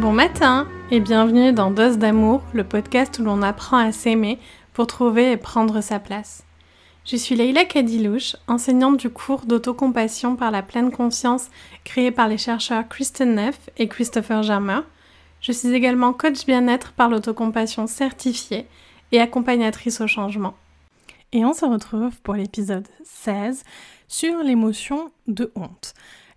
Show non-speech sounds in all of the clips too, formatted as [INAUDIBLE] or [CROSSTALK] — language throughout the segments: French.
Bon matin et bienvenue dans Dose d'amour, le podcast où l'on apprend à s'aimer pour trouver et prendre sa place. Je suis Leila Kadilouche, enseignante du cours d'autocompassion par la pleine conscience créé par les chercheurs Kristen Neff et Christopher Germer. Je suis également coach bien-être par l'autocompassion certifiée et accompagnatrice au changement. Et on se retrouve pour l'épisode 16 sur l'émotion de honte.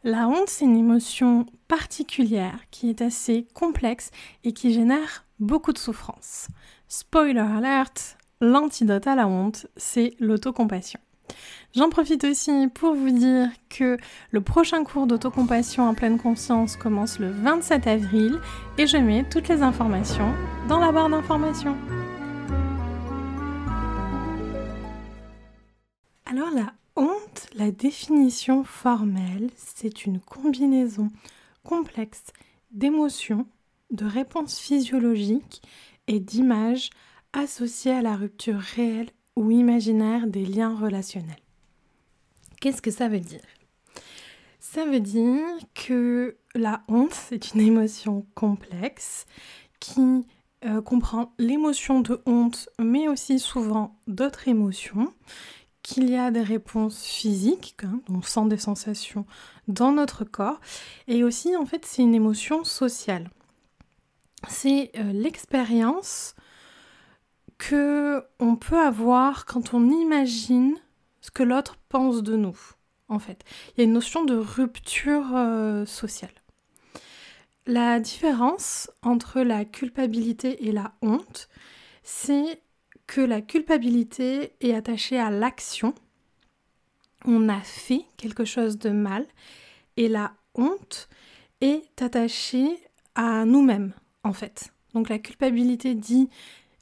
La honte, c'est une émotion particulière qui est assez complexe et qui génère beaucoup de souffrance. Spoiler alert, l'antidote à la honte, c'est l'autocompassion. J'en profite aussi pour vous dire que le prochain cours d'autocompassion en pleine conscience commence le 27 avril et je mets toutes les informations dans la barre d'informations. Alors la honte, la définition formelle, c'est une combinaison complexe d'émotions, de réponses physiologiques et d'images associées à la rupture réelle ou imaginaire des liens relationnels. Qu'est-ce que ça veut dire? Ça veut dire que la honte, c'est une émotion complexe qui euh, comprend l'émotion de honte, mais aussi souvent d'autres émotions qu'il y a des réponses physiques, hein, on sent des sensations dans notre corps, et aussi en fait c'est une émotion sociale. C'est euh, l'expérience que on peut avoir quand on imagine ce que l'autre pense de nous. En fait, il y a une notion de rupture euh, sociale. La différence entre la culpabilité et la honte, c'est la culpabilité est attachée à l'action. On a fait quelque chose de mal et la honte est attachée à nous-mêmes en fait. Donc la culpabilité dit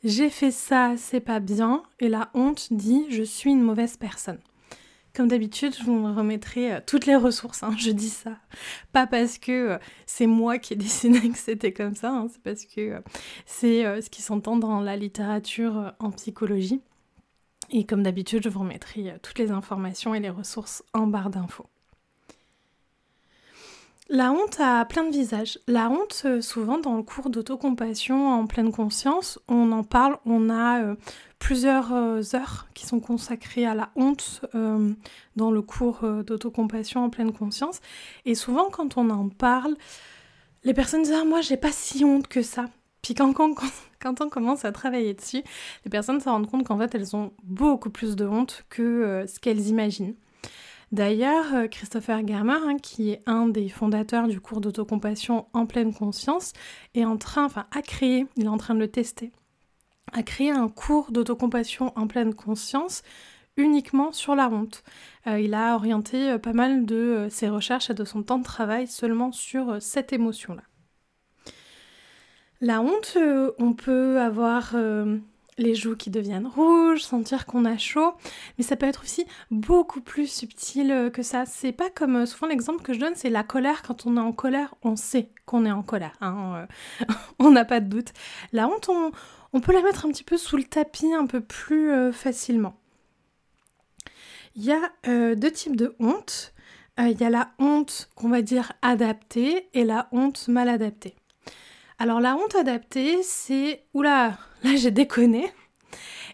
j'ai fait ça, c'est pas bien et la honte dit je suis une mauvaise personne. Comme d'habitude, je vous remettrai euh, toutes les ressources. Hein, je dis ça. Pas parce que euh, c'est moi qui ai décidé que c'était comme ça, hein, c'est parce que euh, c'est ce qui s'entend dans la littérature en psychologie. Et comme d'habitude, je vous remettrai toutes les informations et les ressources en barre d'infos. La honte a plein de visages. La honte, euh, souvent dans le cours d'autocompassion en pleine conscience, on en parle, on a euh, plusieurs euh, heures qui sont consacrées à la honte dans le cours d'autocompassion en pleine conscience. Et souvent quand on en parle, les personnes disent ah, moi j'ai pas si honte que ça. Puis quand, quand on commence à travailler dessus, les personnes se rendent compte qu'en fait elles ont beaucoup plus de honte que ce qu'elles imaginent. D'ailleurs, euh, Christopher Germer, hein, qui est un des fondateurs du cours d'autocompassion en pleine conscience, est en train, enfin, a créé, il est en train de le tester, a créé un cours d'autocompassion en pleine conscience uniquement sur la honte. Euh, il a orienté euh, pas mal de ses recherches et de son temps de travail seulement sur cette émotion-là. La honte, on peut avoir les joues qui deviennent rouges, sentir qu'on a chaud, mais ça peut être aussi beaucoup plus subtil euh, que ça. C'est pas comme euh, souvent l'exemple que je donne, c'est la colère. Quand on est en colère, on sait qu'on est en colère. Hein, euh, [LAUGHS] on n'a pas de doute. La honte, on, peut la mettre un petit peu sous le tapis un peu plus facilement. Il y a deux types de honte. Il y a la honte qu'on va dire adaptée et la honte mal adaptée. Alors la honte adaptée, c'est oula, là j'ai déconné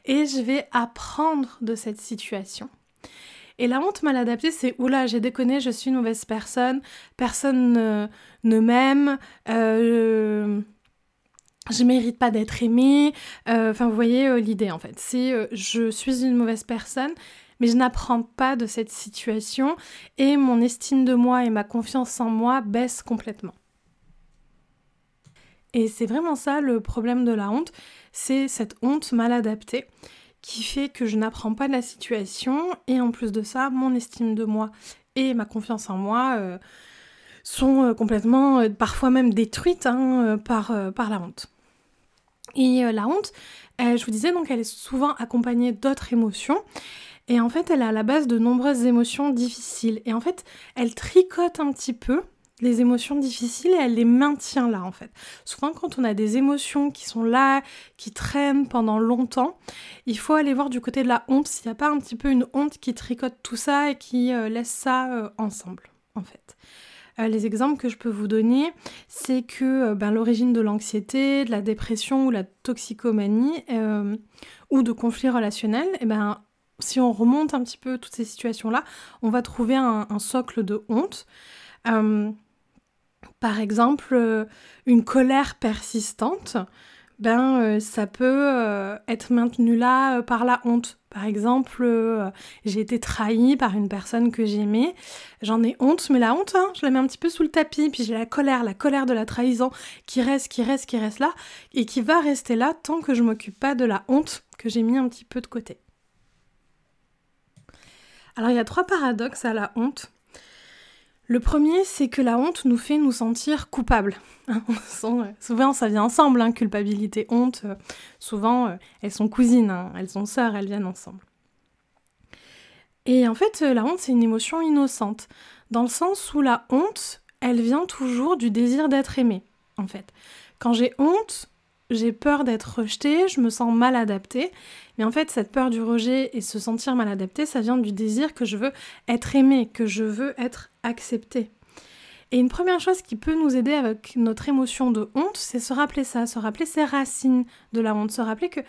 et je vais apprendre de cette situation. Et la honte mal adaptée, c'est oula, j'ai déconné, je suis une mauvaise personne, personne ne, m'aime, euh, je mérite pas d'être aimée. Euh, enfin, vous voyez euh, l'idée en fait. C'est je suis une mauvaise personne, mais je n'apprends pas de cette situation et mon estime de moi et ma confiance en moi baissent complètement. Et c'est vraiment ça le problème de la honte, c'est cette honte mal adaptée qui fait que je n'apprends pas de la situation et en plus de ça, mon estime de moi et ma confiance en moi euh, sont euh, complètement, euh, parfois même détruites hein, par, par la honte. Et la honte, je vous disais donc, elle est souvent accompagnée d'autres émotions. Et en fait, elle est à la base de nombreuses émotions difficiles. Et en fait, elle tricote un petit peu les émotions difficiles et elle les maintient là en fait. Souvent quand on a des émotions qui sont là, qui traînent pendant longtemps, il faut aller voir du côté de la honte s'il n'y a pas un petit peu une honte qui tricote tout ça et qui euh, laisse ça euh, ensemble en fait. les exemples que je peux vous donner, c'est que ben, l'origine de l'anxiété, de la dépression ou la toxicomanie ou de conflits relationnels, et eh ben, si on remonte un petit peu toutes ces situations-là, on va trouver un, socle de honte. Euh, par exemple, euh, une colère persistante, ben, euh, ça peut être maintenu là par la honte. Par exemple, j'ai été trahie par une personne que j'aimais, j'en ai honte, mais la honte, hein, je la mets un petit peu sous le tapis, puis j'ai la colère, la colère de la trahison qui reste, qui reste, qui reste là, et qui va rester là tant que je m'occupe pas de la honte que j'ai mis un petit peu de côté. Alors il y a trois paradoxes à la honte. Le premier, c'est que la honte nous fait nous sentir coupables. [LAUGHS] Euh, souvent, ça vient ensemble, hein, culpabilité, honte. Euh, souvent, euh, elles sont cousines, hein, elles sont sœurs, elles viennent ensemble. Et en fait, la honte, c'est une émotion innocente, dans le sens où la honte, elle vient toujours du désir d'être aimé, en fait. Quand j'ai honte, j'ai peur d'être rejetée, je me sens mal adaptée. Mais en fait, cette peur du rejet et se sentir mal adaptée, ça vient du désir que je veux être aimée, que je veux être acceptée. Et une première chose qui peut nous aider avec notre émotion de honte, c'est se rappeler ça, se rappeler ces racines de la honte, se rappeler que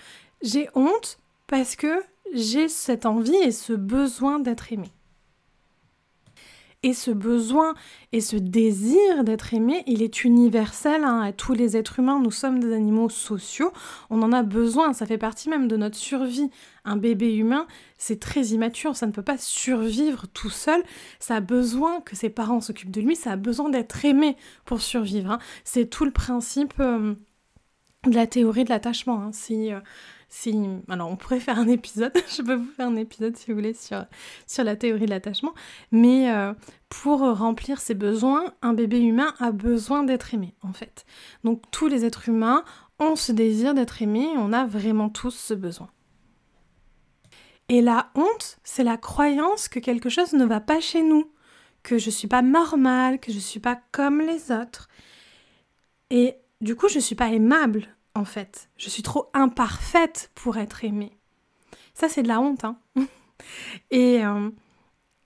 j'ai honte parce que j'ai cette envie et ce besoin d'être aimée. Et ce besoin et ce désir d'être aimé, il est universel hein, à tous les êtres humains. Nous sommes des animaux sociaux. On en a besoin. Ça fait partie même de notre survie. Un bébé humain, c'est très immature. Ça ne peut pas survivre tout seul. Ça a besoin que ses parents s'occupent de lui. Ça a besoin d'être aimé pour survivre. Hein. C'est tout le principe euh, de la théorie de l'attachement. Hein. Si, euh, si, alors on pourrait faire un épisode, [LAUGHS] je peux vous faire un épisode si vous voulez sur, sur la théorie de l'attachement, mais euh, pour remplir ses besoins, un bébé humain a besoin d'être aimé en fait. Donc tous les êtres humains ont ce désir d'être aimé, on a vraiment tous ce besoin. Et la honte, c'est la croyance que quelque chose ne va pas chez nous, que je suis pas normale, que je suis pas comme les autres. Et du coup, je suis pas aimable fait. Je suis trop imparfaite pour être aimée. Ça, c'est de la honte. Hein [LAUGHS] et, euh,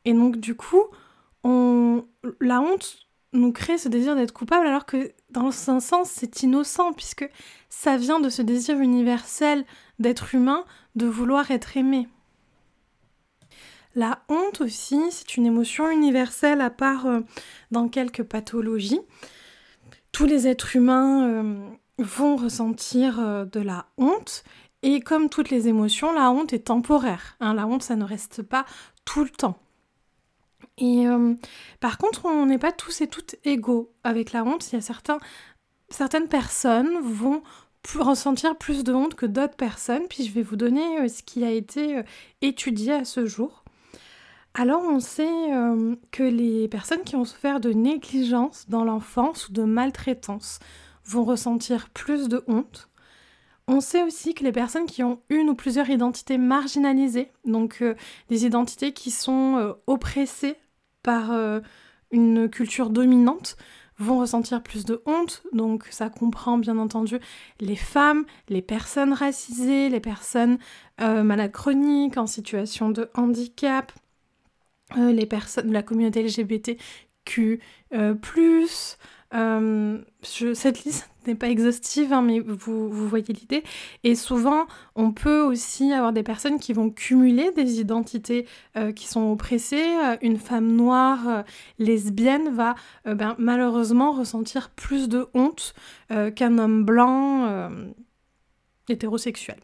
et donc, du coup, on, la honte nous crée ce désir d'être coupable alors que dans un sens c'est innocent puisque ça vient de ce désir universel d'être humain, de vouloir être aimé. La honte aussi, c'est une émotion universelle à part euh, dans quelques pathologies. Tous les êtres humains euh, vont ressentir euh, de la honte. Et comme toutes les émotions, la honte est temporaire. Hein. La honte, ça ne reste pas tout le temps. Et euh, par contre, on n'est pas tous et toutes égaux avec la honte. Il y a certains, certaines personnes vont ressentir plus de honte que d'autres personnes. Puis je vais vous donner euh, ce qui a été étudié à ce jour. Alors on sait que les personnes qui ont souffert de négligence dans l'enfance ou de maltraitance vont ressentir plus de honte. On sait aussi que les personnes qui ont une ou plusieurs identités marginalisées, donc euh, des identités qui sont euh, oppressées par euh, une culture dominante, vont ressentir plus de honte. Donc ça comprend bien entendu les femmes, les personnes racisées, les personnes malades chroniques, en situation de handicap, les personnes de la communauté LGBTQ+, euh, cette liste n'est pas exhaustive, hein, mais vous, voyez l'idée. Et souvent, on peut aussi avoir des personnes qui vont cumuler des identités euh, qui sont oppressées. Euh, une femme noire lesbienne va ben, malheureusement ressentir plus de honte qu'un homme blanc hétérosexuel.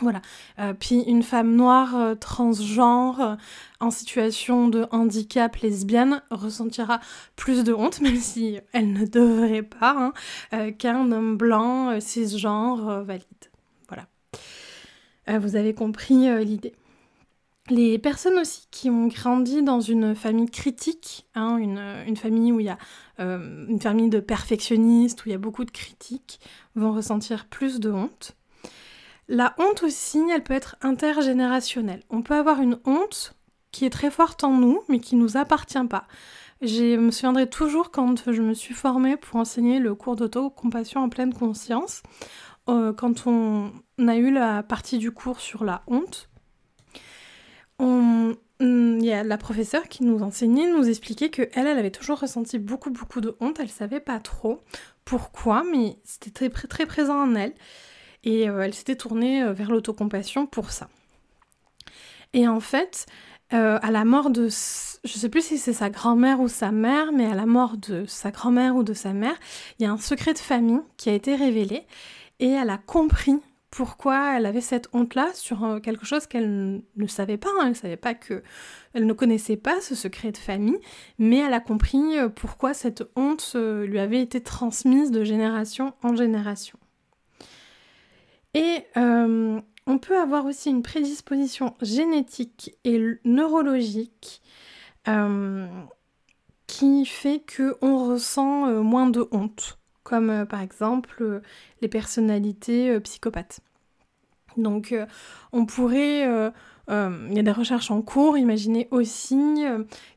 Voilà. Euh, puis une femme noire euh, transgenre euh, en situation de handicap lesbienne ressentira plus de honte, [LAUGHS] même si elle ne devrait pas, hein, qu'un homme blanc cisgenre valide. Voilà. vous avez compris l'idée. Les personnes aussi qui ont grandi dans une famille critique, hein, une, famille où il y a une famille de perfectionnistes, où il y a beaucoup de critiques, vont ressentir plus de honte. La honte aussi, elle peut être intergénérationnelle. On peut avoir une honte qui est très forte en nous, mais qui ne nous appartient pas. Je me souviendrai toujours quand je me suis formée pour enseigner le cours d'auto-compassion en pleine conscience, euh, quand on a eu la partie du cours sur la honte. On, il y a la professeure qui nous enseignait, nous expliquait que elle, avait toujours ressenti beaucoup, beaucoup de honte. Elle savait pas trop pourquoi, mais c'était très, très présent en elle. Et euh, elle s'était tournée euh, vers l'autocompassion pour ça. Et en fait, euh, à la mort de, je sais plus si c'est sa grand-mère ou sa mère, mais à la mort de sa grand-mère ou de sa mère, il y a un secret de famille qui a été révélé et elle a compris pourquoi elle avait cette honte-là sur quelque chose qu'elle ne savait pas. Hein. Elle ne savait pas que. Elle ne connaissait pas ce secret de famille, mais elle a compris pourquoi cette honte lui avait été transmise de génération en génération. Et on peut avoir aussi une prédisposition génétique et neurologique euh, qui fait qu'on ressent euh, moins de honte, comme euh, par exemple les personnalités psychopathes. Donc on pourrait, il y a des recherches en cours, imaginez aussi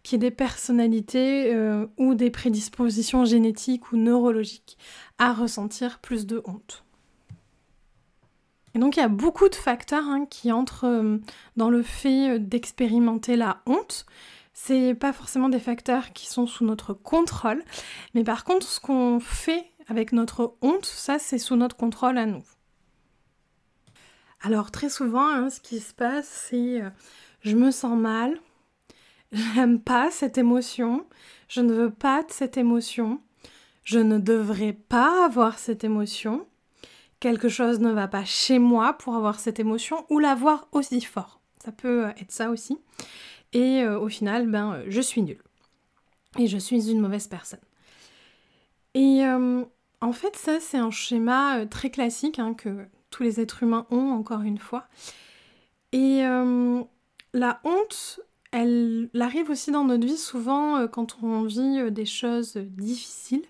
qu'il y ait des personnalités ou des prédispositions génétiques ou neurologiques à ressentir plus de honte. Et donc il y a beaucoup de facteurs hein, qui entrent euh, dans le fait euh, d'expérimenter la honte. C'est pas forcément des facteurs qui sont sous notre contrôle, mais par contre ce qu'on fait avec notre honte, ça c'est sous notre contrôle à nous. Alors très souvent, hein, ce qui se passe, c'est euh, je me sens mal, j'aime pas cette émotion, je ne veux pas de cette émotion, je ne devrais pas avoir cette émotion, quelque chose ne va pas chez moi pour avoir cette émotion ou la voir aussi fort. Ça peut euh, être ça aussi. Et euh, au final, ben, euh, je suis nulle. Et je suis une mauvaise personne. Et en fait, ça, c'est un schéma très classique hein, que tous les êtres humains ont, encore une fois. Et la honte, elle arrive aussi dans notre vie souvent quand on vit des choses difficiles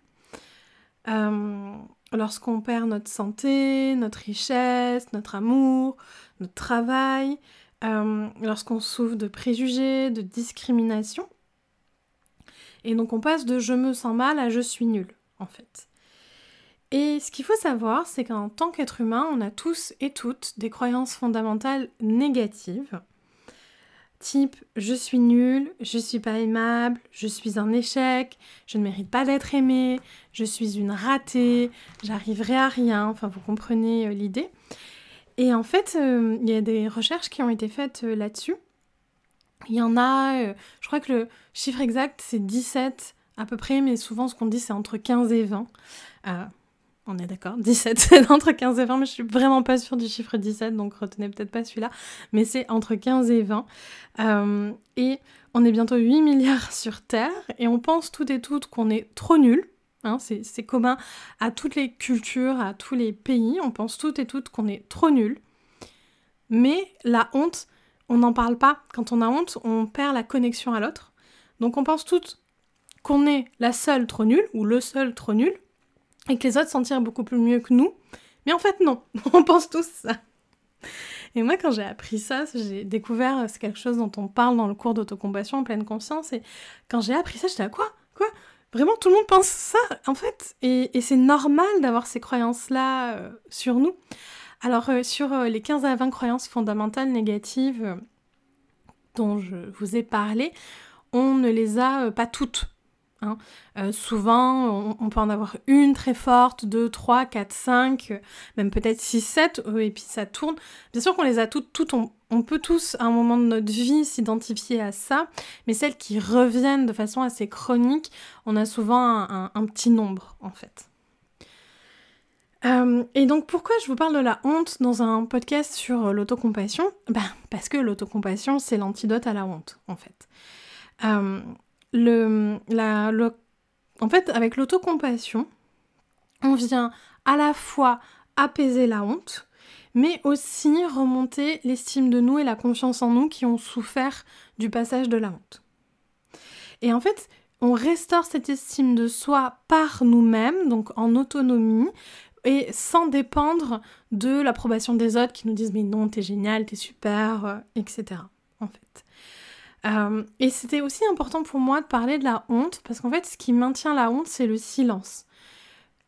lorsqu'on perd notre santé, notre richesse, notre amour, notre travail, euh, lorsqu'on souffre de préjugés, de discrimination. Et donc on passe de je me sens mal à je suis nul, en fait. Et ce qu'il faut savoir, c'est qu'en tant qu'être humain, on a tous et toutes des croyances fondamentales négatives je suis nul, je suis pas aimable, je suis un échec, je ne mérite pas d'être aimé, je suis une ratée, j'arriverai à rien, enfin vous comprenez euh, l'idée. Et en fait, euh, il y a des recherches qui ont été faites euh, là-dessus. Il y en a, je crois que le chiffre exact c'est 17 à peu près, mais souvent ce qu'on dit c'est entre 15 et 20. On est d'accord [LAUGHS] 17, c'est entre 15 et 20, mais je suis vraiment pas sûre du chiffre 17, donc retenez peut-être pas celui-là. Mais c'est entre 15 et 20. Euh, et on est bientôt 8 milliards [LAUGHS] sur Terre, et on pense toutes et toutes qu'on est trop nuls. Hein, c'est commun à toutes les cultures, à tous les pays. On pense toutes et toutes qu'on est trop nuls. Mais la honte, on n'en parle pas. Quand on a honte, on perd la connexion à l'autre. Donc on pense toutes qu'on est la seule trop nulle, ou le seul trop nul et que les autres s'en tirent beaucoup plus mieux que nous. Mais en fait, non, [LAUGHS] on pense tous ça. Et moi, quand j'ai appris ça, j'ai découvert, c'est quelque chose dont on parle dans le cours d'autocompassion en pleine conscience, et quand j'ai appris ça, j'étais à quoi? Quoi? Vraiment, tout le monde pense ça, en fait? Et, c'est normal d'avoir ces croyances-là euh, sur nous. Alors, euh, sur euh, les 15 à 20 croyances fondamentales négatives dont je vous ai parlé, on ne les a pas toutes Hein. Euh, souvent, on, peut en avoir une très forte, deux, trois, quatre, cinq, même peut-être six, sept, euh, et puis ça tourne. Bien sûr qu'on les a toutes, toutes on, peut tous à un moment de notre vie s'identifier à ça, mais celles qui reviennent de façon assez chronique, on a souvent un, petit nombre en fait. Euh, et donc pourquoi je vous parle de la honte dans un podcast sur l'autocompassion? Ben, Parce que l'autocompassion, c'est l'antidote à la honte, en fait en fait, avec l'autocompassion, on vient à la fois apaiser la honte, mais aussi remonter l'estime de nous et la confiance en nous qui ont souffert du passage de la honte. Et en fait, on restaure cette estime de soi par nous-mêmes, donc en autonomie, et sans dépendre de l'approbation des autres qui nous disent mais non, t'es génial, t'es super, euh, etc. En fait. Euh, et c'était aussi important pour moi de parler de la honte, parce qu'en fait, ce qui maintient la honte, c'est le silence.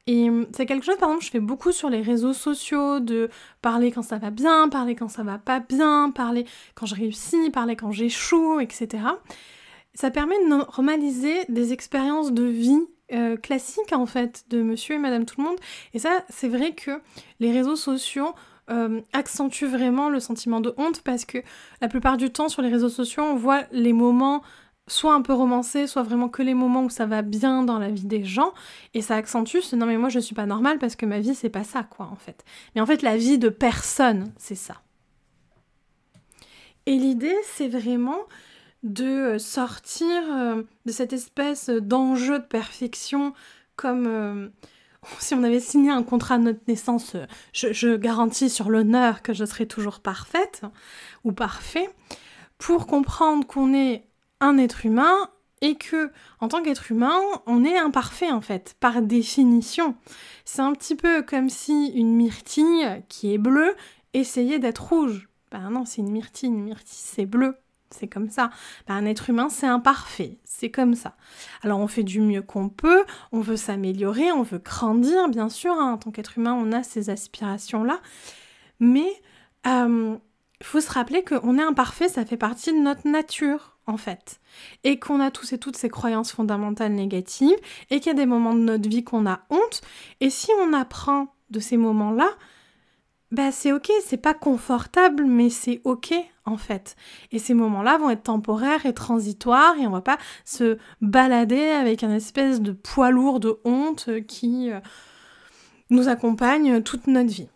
Et hum, c'est quelque chose, par exemple, je fais beaucoup sur les réseaux sociaux, de parler quand ça va bien, parler quand ça va pas bien, parler quand je réussis, parler quand j'échoue, etc. Ça permet de normaliser des expériences de vie euh, classiques, en fait, de monsieur et madame tout le monde. Et ça, c'est vrai que les réseaux sociaux euh, accentue vraiment le sentiment de honte parce que la plupart du temps sur les réseaux sociaux, on voit les moments soit un peu romancés, soit vraiment que les moments où ça va bien dans la vie des gens, et ça accentue ce non mais moi je suis pas normale parce que ma vie c'est pas ça quoi en fait. Mais en fait la vie de personne c'est ça. Et l'idée c'est vraiment de sortir euh, de cette espèce d'enjeu de perfection comme euh, si on avait signé un contrat de notre naissance, euh, je, garantis sur l'honneur que je serai toujours parfaite ou parfait, pour comprendre qu'on est un être humain et que, en tant qu'être humain, on est imparfait en fait, par définition. C'est un petit peu comme si une myrtille qui est bleue essayait d'être rouge. Ben non, c'est une myrtille, une myrtille c'est bleu c'est comme ça. Ben, un être humain, c'est imparfait, c'est comme ça. Alors on fait du mieux qu'on peut, on veut s'améliorer, on veut grandir, bien sûr, hein. en tant qu'être humain, on a ces aspirations-là, mais il euh, faut se rappeler qu'on est imparfait, ça fait partie de notre nature, en fait, et qu'on a tous et toutes ces croyances fondamentales négatives, et qu'il y a des moments de notre vie qu'on a honte, et si on apprend de ces moments-là, bah c'est ok, c'est pas confortable, mais c'est ok en fait. Et ces moments-là vont être temporaires et transitoires et on va pas se balader avec un espèce de poids lourd de honte qui euh, nous accompagne toute notre vie.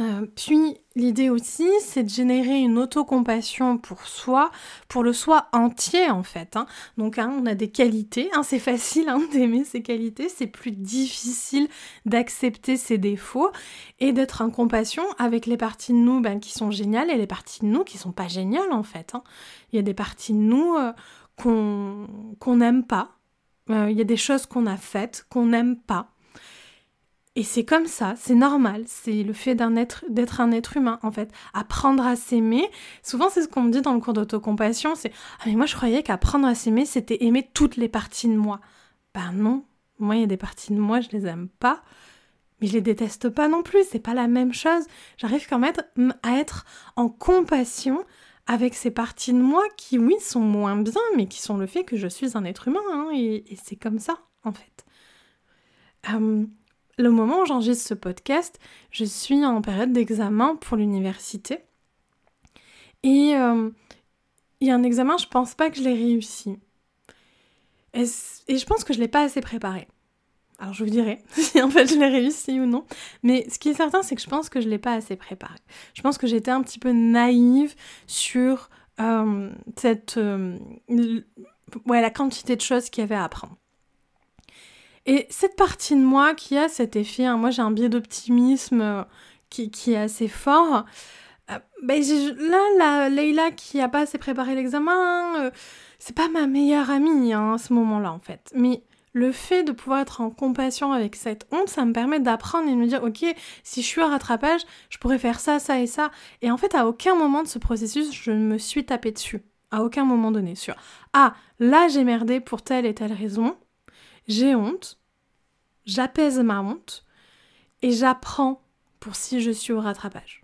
Euh, puis l'idée aussi, c'est de générer une autocompassion pour soi, pour le soi entier en fait. Hein. Donc hein, on a des qualités, hein, c'est facile [LAUGHS] d'aimer ses qualités, c'est plus difficile d'accepter ses défauts et d'être en compassion avec les parties de nous ben, qui sont géniales et les parties de nous qui sont pas géniales en fait. Il y a des parties de nous euh, qu'on n'aime pas, euh, il y a des choses qu'on a faites qu'on n'aime pas. Et c'est comme ça, c'est normal, c'est le fait d'être un être humain en fait. Apprendre à s'aimer, souvent c'est ce qu'on me dit dans le cours d'autocompassion, c'est ah mais moi je croyais qu'apprendre à s'aimer c'était aimer toutes les parties de moi. Ben non, moi il y a des parties de moi je les aime pas, mais je les déteste pas non plus, c'est pas la même chose. J'arrive quand même à être en compassion avec ces parties de moi qui oui sont moins bien, mais qui sont le fait que je suis un être humain hein, et, c'est comme ça en fait. Le moment où j'enregistre ce podcast, je suis en période d'examen pour l'université. Et euh, il y a un examen, je pense pas que je l'ai réussi. Et, je pense que je l'ai pas assez préparé. Alors je vous dirai [LAUGHS] si en fait je l'ai réussi ou non. Mais ce qui est certain, c'est que je pense que je l'ai pas assez préparé. Je pense que j'étais un petit peu naïve sur euh, cette, euh, la quantité de choses qu'il y avait à apprendre. Et cette partie de moi qui a cet effet, hein, moi j'ai un biais d'optimisme euh, qui, est assez fort. Euh, ben, là, la Leïla qui a pas assez préparé l'examen, euh, c'est pas ma meilleure amie hein, à ce moment-là en fait. Mais le fait de pouvoir être en compassion avec cette honte, ça me permet d'apprendre et de me dire, ok, si je suis à rattrapage, je pourrais faire ça, ça et ça. Et en fait, à aucun moment de ce processus, je me suis tapé dessus. À aucun moment donné. Sur, ah, là j'ai merdé pour telle et telle raison j'ai honte, j'apaise ma honte et j'apprends pour si je suis au rattrapage.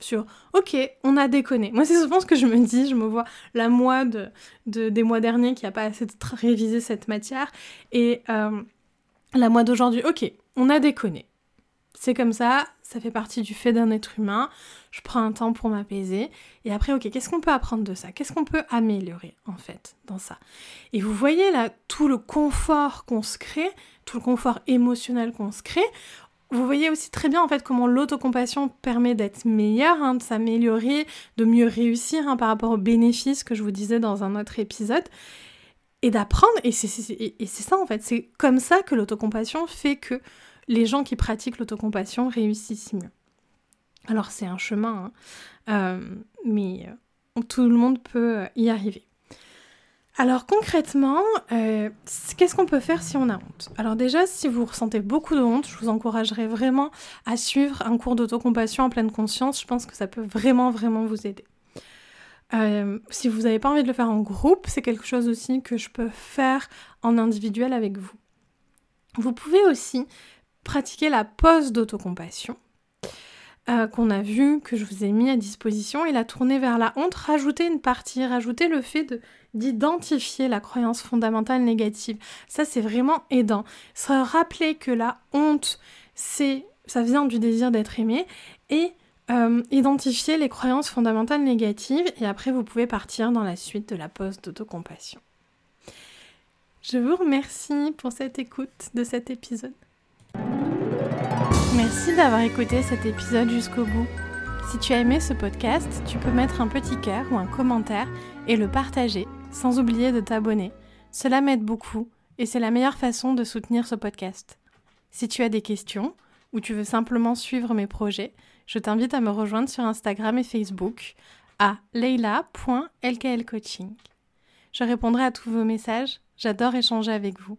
Sur ok, on a déconné. Moi, c'est souvent ce que je me dis. Je me vois la moi de, des mois derniers qui n'a pas assez révisé cette matière et euh, la moi d'aujourd'hui. Ok, on a déconné. C'est comme ça, ça fait partie du fait d'un être humain. Je prends un temps pour m'apaiser. Et après, ok, qu'est-ce qu'on peut apprendre de ça? Qu'est-ce qu'on peut améliorer, en fait, dans ça? Et vous voyez là, tout le confort qu'on se crée, tout le confort émotionnel qu'on se crée. Vous voyez aussi très bien en fait comment l'autocompassion permet d'être meilleur, hein, de s'améliorer, de mieux réussir hein, par rapport aux bénéfices que je vous disais dans un autre épisode et d'apprendre. Et c'est ça en fait, c'est comme ça que l'autocompassion fait que les gens qui pratiquent l'autocompassion réussissent mieux. Alors c'est un chemin, hein, euh, mais euh, tout le monde peut y arriver. Alors concrètement, euh, qu'est-ce qu'on peut faire si on a honte? Alors déjà, si vous ressentez beaucoup de honte, je vous encouragerais vraiment à suivre un cours d'autocompassion en pleine conscience. Je pense que ça peut vraiment, vraiment vous aider. si vous n'avez pas envie de le faire en groupe, c'est quelque chose aussi que je peux faire en individuel avec vous. Vous pouvez aussi pratiquer la pause d'autocompassion euh, qu'on a vu, que je vous ai mis à disposition, et la tourner vers la honte, rajouter une partie, rajouter le fait de, d'identifier la croyance fondamentale négative. Ça, c'est vraiment aidant. Se rappeler que la honte, c'est, ça vient du désir d'être aimé, et euh, identifier les croyances fondamentales négatives, et après, vous pouvez partir dans la suite de la pause d'autocompassion. Je vous remercie pour cette écoute de cet épisode. Merci d'avoir écouté cet épisode jusqu'au bout. Si tu as aimé ce podcast, tu peux mettre un petit cœur ou un commentaire et le partager, sans oublier de t'abonner. Cela m'aide beaucoup et c'est la meilleure façon de soutenir ce podcast. Si tu as des questions ou tu veux simplement suivre mes projets, je t'invite à me rejoindre sur Instagram et Facebook à leila.lklcoaching. Je répondrai à tous vos messages, j'adore échanger avec vous.